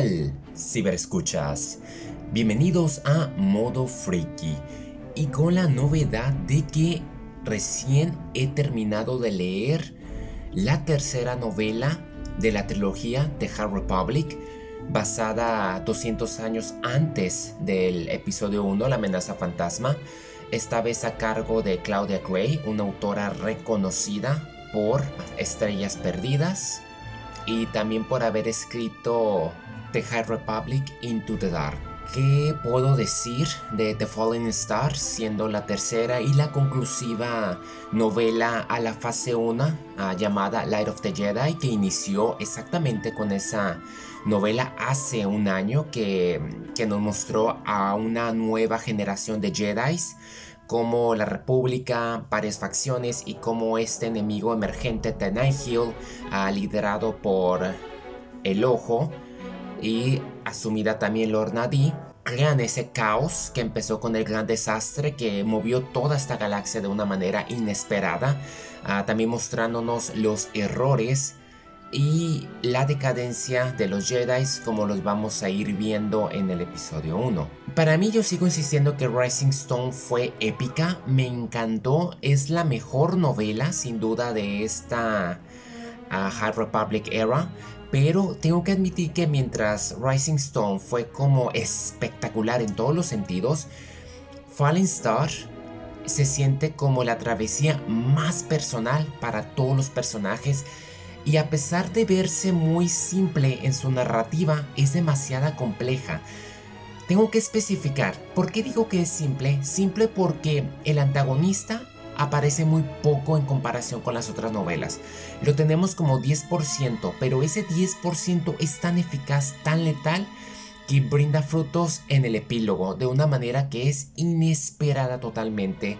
tal, ciberescuchas? Bienvenidos a Modo Freaky y con la novedad de que recién he terminado de leer la tercera novela de la trilogía The Hard Republic basada 200 años antes del episodio 1, La amenaza fantasma, esta vez a cargo de Claudia Gray, una autora reconocida por Estrellas Perdidas y también por haber escrito The High Republic Into the Dark. ¿Qué puedo decir de The Fallen Star siendo la tercera y la conclusiva novela a la fase 1 ah, llamada Light of the Jedi que inició exactamente con esa novela hace un año que, que nos mostró a una nueva generación de Jedis como la República, varias facciones y como este enemigo emergente de Nihil, ha liderado por el Ojo y asumida también Lord Nadi, crean ese caos que empezó con el gran desastre que movió toda esta galaxia de una manera inesperada, ah, también mostrándonos los errores y la decadencia de los Jedi como los vamos a ir viendo en el episodio 1. Para mí yo sigo insistiendo que Rising Stone fue épica, me encantó, es la mejor novela sin duda de esta uh, High Republic era, pero tengo que admitir que mientras Rising Stone fue como espectacular en todos los sentidos, Fallen Star se siente como la travesía más personal para todos los personajes y a pesar de verse muy simple en su narrativa, es demasiada compleja. Tengo que especificar, ¿por qué digo que es simple? Simple porque el antagonista aparece muy poco en comparación con las otras novelas. Lo tenemos como 10%, pero ese 10% es tan eficaz, tan letal, que brinda frutos en el epílogo de una manera que es inesperada totalmente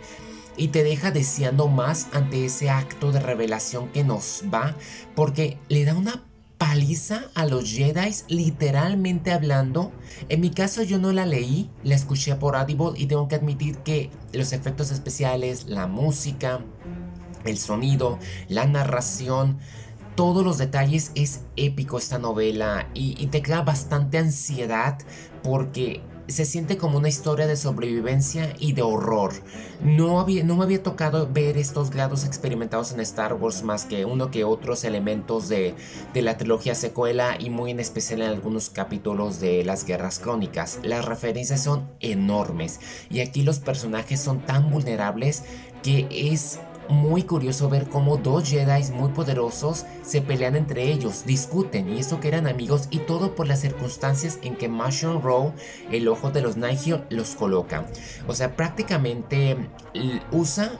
y te deja deseando más ante ese acto de revelación que nos va, porque le da una paliza a los Jedi, literalmente hablando. En mi caso yo no la leí, la escuché por Audible y tengo que admitir que los efectos especiales, la música, el sonido, la narración, todos los detalles es épico esta novela y, y te crea bastante ansiedad porque se siente como una historia de sobrevivencia y de horror. No, había, no me había tocado ver estos grados experimentados en Star Wars más que uno que otros elementos de, de la trilogía secuela y muy en especial en algunos capítulos de las guerras crónicas. Las referencias son enormes y aquí los personajes son tan vulnerables que es muy curioso ver cómo dos Jedi muy poderosos se pelean entre ellos, discuten y eso que eran amigos y todo por las circunstancias en que Marshall Rowe, el ojo de los Nihil, los coloca. O sea, prácticamente usa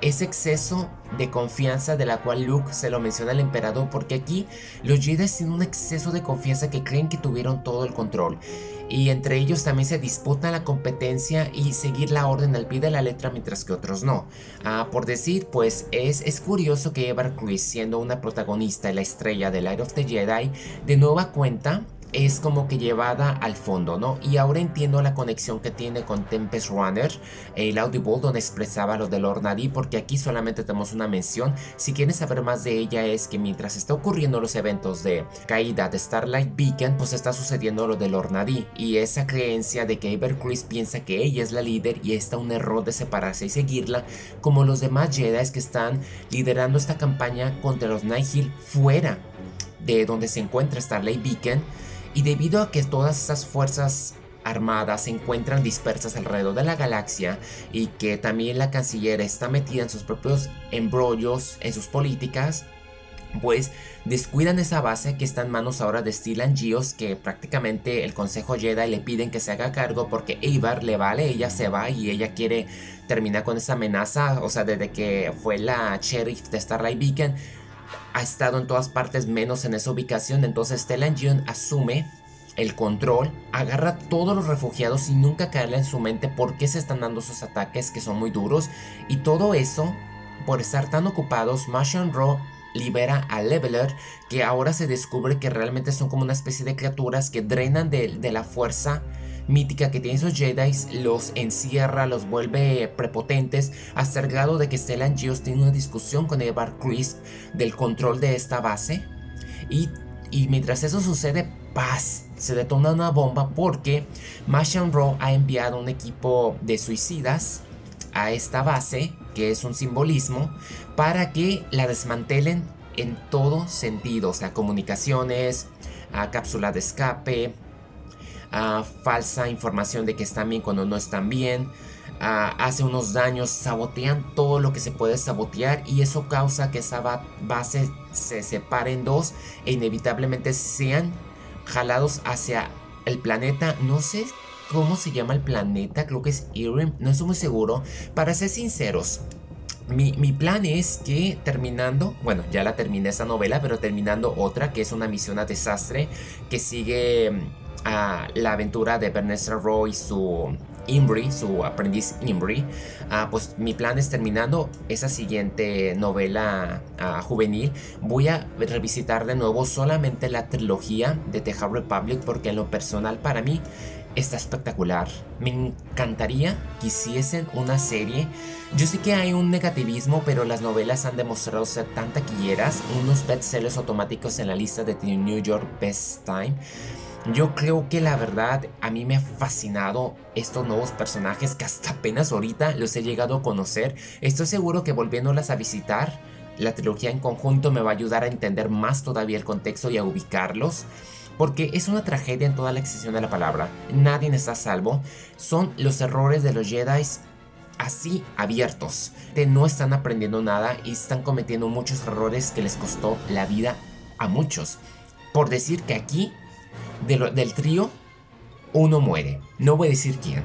ese exceso de confianza de la cual Luke se lo menciona al emperador porque aquí los Jedi tienen un exceso de confianza que creen que tuvieron todo el control y entre ellos también se disputan la competencia y seguir la orden al pie de la letra mientras que otros no. Ah, por decir, pues es, es curioso que Eva Cruz siendo una protagonista y la estrella de Light of the Jedi, de nueva cuenta es como que llevada al fondo, ¿no? Y ahora entiendo la conexión que tiene con Tempest Runner, el Audible donde expresaba lo de Lord Nadi, porque aquí solamente tenemos una mención. Si quieres saber más de ella es que mientras está ocurriendo los eventos de caída de Starlight Beacon, pues está sucediendo lo de Lord Nadi y esa creencia de que Chris piensa que ella es la líder y está un error de separarse y seguirla, como los demás Jedi que están liderando esta campaña contra los Nihil fuera de donde se encuentra Starlight Beacon y debido a que todas esas fuerzas armadas se encuentran dispersas alrededor de la galaxia y que también la canciller está metida en sus propios embrollos, en sus políticas, pues descuidan esa base que está en manos ahora de Stylan Gios que prácticamente el Consejo Jedi le piden que se haga cargo porque Eibar le vale, ella se va y ella quiere terminar con esa amenaza, o sea, desde que fue la sheriff de Starlight Beacon, ha estado en todas partes menos en esa ubicación. Entonces Stellan June asume el control, agarra todos los refugiados y nunca caerle en su mente por qué se están dando esos ataques que son muy duros. Y todo eso, por estar tan ocupados, Martian Raw libera a Leveler, que ahora se descubre que realmente son como una especie de criaturas que drenan de la fuerza mítica que tienen esos Jedi, los encierra, los vuelve prepotentes, hasta el grado de que Stellan Gios tiene una discusión con Evar Crisp del control de esta base. Y, y mientras eso sucede, paz se detona una bomba porque Martian Row ha enviado un equipo de suicidas a esta base, que es un simbolismo, para que la desmantelen en todo sentido, o sea, comunicaciones, a cápsula de escape, a falsa información de que están bien cuando no están bien, hace unos daños, sabotean todo lo que se puede sabotear y eso causa que esa base se separe en dos e inevitablemente sean jalados hacia el planeta. No sé cómo se llama el planeta, creo que es Irem, no estoy muy seguro. Para ser sinceros, mi, plan es que terminando, bueno, ya la terminé esa novela, pero terminando otra que es una misión a desastre que sigue mm, la aventura de Vanessa Roy su Imbri, su aprendiz Imbri, ah, pues mi plan es terminando esa siguiente novela ah, juvenil, voy a revisitar de nuevo solamente la trilogía de The Republic porque en lo personal para mí está espectacular. Me encantaría que hiciesen una serie. Yo sé que hay un negativismo, pero las novelas han demostrado ser tan taquilleras, unos bestsellers automáticos en la lista de The New York Best Time. Yo creo que la verdad a mí me ha fascinado estos nuevos personajes que hasta apenas ahorita los he llegado a conocer. Estoy seguro que volviéndolas a visitar, la trilogía en conjunto me va a ayudar a entender más todavía el contexto y a ubicarlos. Porque es una tragedia en toda la extensión de la palabra. Nadie está a salvo. Son los errores de los Jedi así abiertos. De no están aprendiendo nada y están cometiendo muchos errores que les costó la vida a muchos. Por decir que aquí del trío, uno muere. No voy a decir quién.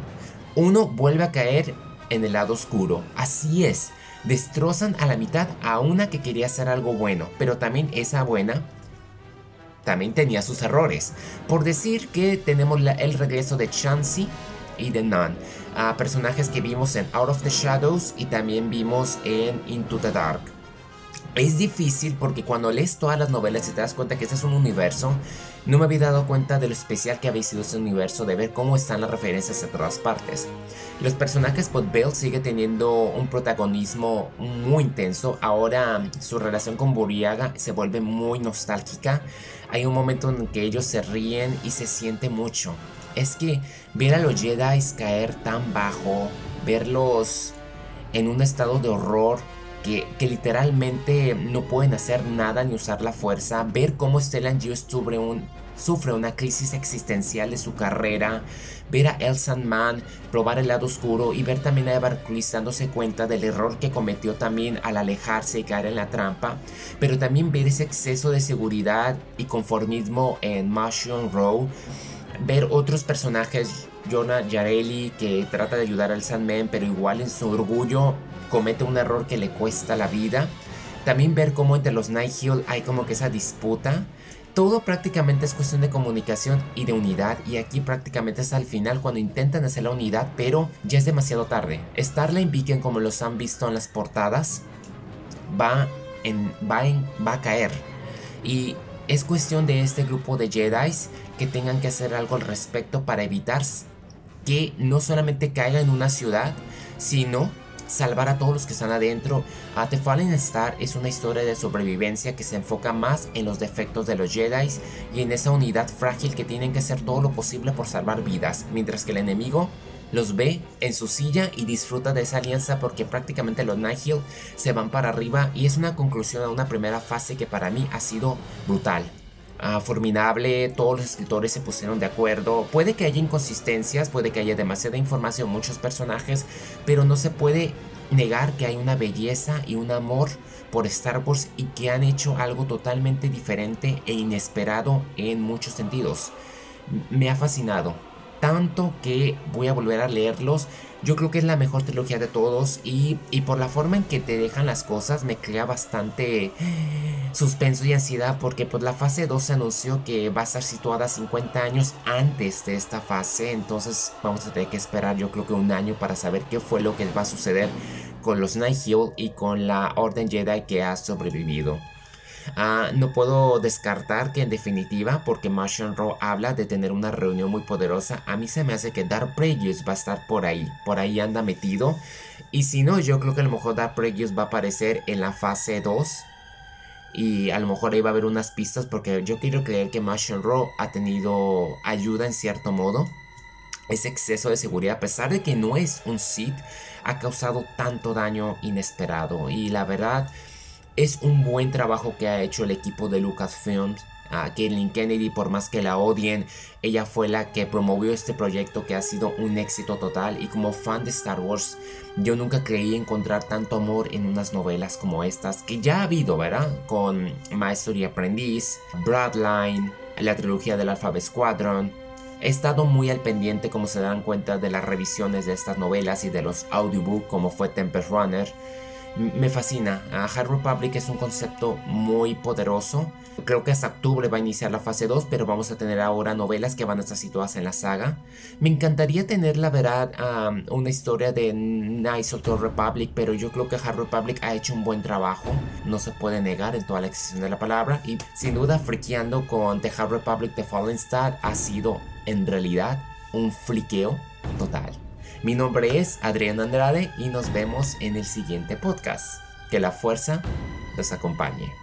Uno vuelve a caer en el lado oscuro. Así es. Destrozan a la mitad a una que quería hacer algo bueno, pero también esa buena también tenía sus errores. Por decir que tenemos el regreso de Chansey y de Nun, a personajes que vimos en Out of the Shadows y también vimos en Into the Dark. Es difícil porque cuando lees todas las novelas y te das cuenta que este es un universo, no me había dado cuenta de lo especial que había sido ese universo, de ver cómo están las referencias en todas partes. Los personajes, pues Bell sigue teniendo un protagonismo muy intenso. Ahora su relación con Buriaga se vuelve muy nostálgica. Hay un momento en que ellos se ríen y se siente mucho. Es que ver a los Jedi caer tan bajo, verlos en un estado de horror, que, literalmente no pueden hacer nada ni usar la fuerza, ver cómo Stellan G sufre, un, sufre una crisis existencial de su carrera, ver a El Man probar el lado oscuro y ver también a Evan dándose cuenta del error que cometió también al alejarse y caer en la trampa, pero también ver ese exceso de seguridad y conformismo en Mushroom Row, ver otros personajes, Jonah Yareli que trata de ayudar al Sandman pero igual en su orgullo comete un error que le cuesta la vida. También ver cómo entre los Hill hay como que esa disputa. Todo prácticamente es cuestión de comunicación y de unidad y aquí prácticamente es al final cuando intentan hacer la unidad pero ya es demasiado tarde. Starline Beacon como los han visto en las portadas va, en, va, va a caer y es cuestión de este grupo de Jedi que tengan que hacer algo al respecto para evitar que no solamente caiga en una ciudad sino salvar a todos los que están adentro. A The Fallen Star es una historia de sobrevivencia que se enfoca más en los defectos de los Jedi y en esa unidad frágil que tienen que hacer todo lo posible por salvar vidas, mientras que el enemigo los ve en su silla y disfruta de esa alianza porque prácticamente los Nihil se van para arriba y es una conclusión a una primera fase que para mí ha sido brutal. Ah, formidable, todos los escritores se pusieron de acuerdo. Puede que haya inconsistencias, puede que haya demasiada información, muchos personajes, pero no se puede negar que hay una belleza y un amor por Star Wars y que han hecho algo totalmente diferente e inesperado en muchos sentidos. Me ha fascinado, tanto que voy a volver a leerlos yo creo que es la mejor trilogía de todos y, por la forma en que te dejan las cosas me crea bastante suspenso y ansiedad porque pues la fase 2 se anunció que va a estar situada 50 años antes de esta fase, entonces vamos a tener que esperar yo creo que un año para saber qué fue lo que va a suceder con los Nihil y con la Orden Jedi que ha sobrevivido. Ah, no puedo descartar que en definitiva, porque Martian Raw habla de tener una reunión muy poderosa, a mí se me hace que Dark Previous va a estar por ahí, por ahí anda metido. Y si no, yo creo que a lo mejor Dark va a aparecer en la fase 2 y a lo mejor ahí va a haber unas pistas porque yo quiero creer que Martian Raw ha tenido ayuda en cierto modo. Ese exceso de seguridad, a pesar de que no es un Sith, ha causado tanto daño inesperado. Y la verdad, es un buen trabajo que ha hecho el equipo de Lucasfilms a Caitlin Kennedy, por más que la odien, ella fue la que promovió este proyecto que ha sido un éxito total. Y como fan de Star Wars, yo nunca creí encontrar tanto amor en unas novelas como estas, que ya ha habido, ¿verdad? Con Maestro y Aprendiz, Bradline, la trilogía del Alphabet Squadron, He estado muy al pendiente, como se dan cuenta, de las revisiones de estas novelas y de los audiobooks, como fue Tempest Runner me fascina. Hard Republic es un concepto muy poderoso. Creo que hasta octubre va a iniciar la fase 2, pero vamos a tener ahora novelas que van a estar situadas en la saga. Me encantaría tener, la verdad, una historia de of the Republic, pero yo creo que Hard Republic ha hecho un buen trabajo. No se puede negar en toda la extensión de la palabra. Y sin duda, friqueando con The Hard Republic The Fallen Star ha sido, en realidad, un fliqueo total. Mi nombre es Adrián Andrade y nos vemos en el siguiente podcast. Que la fuerza los acompañe.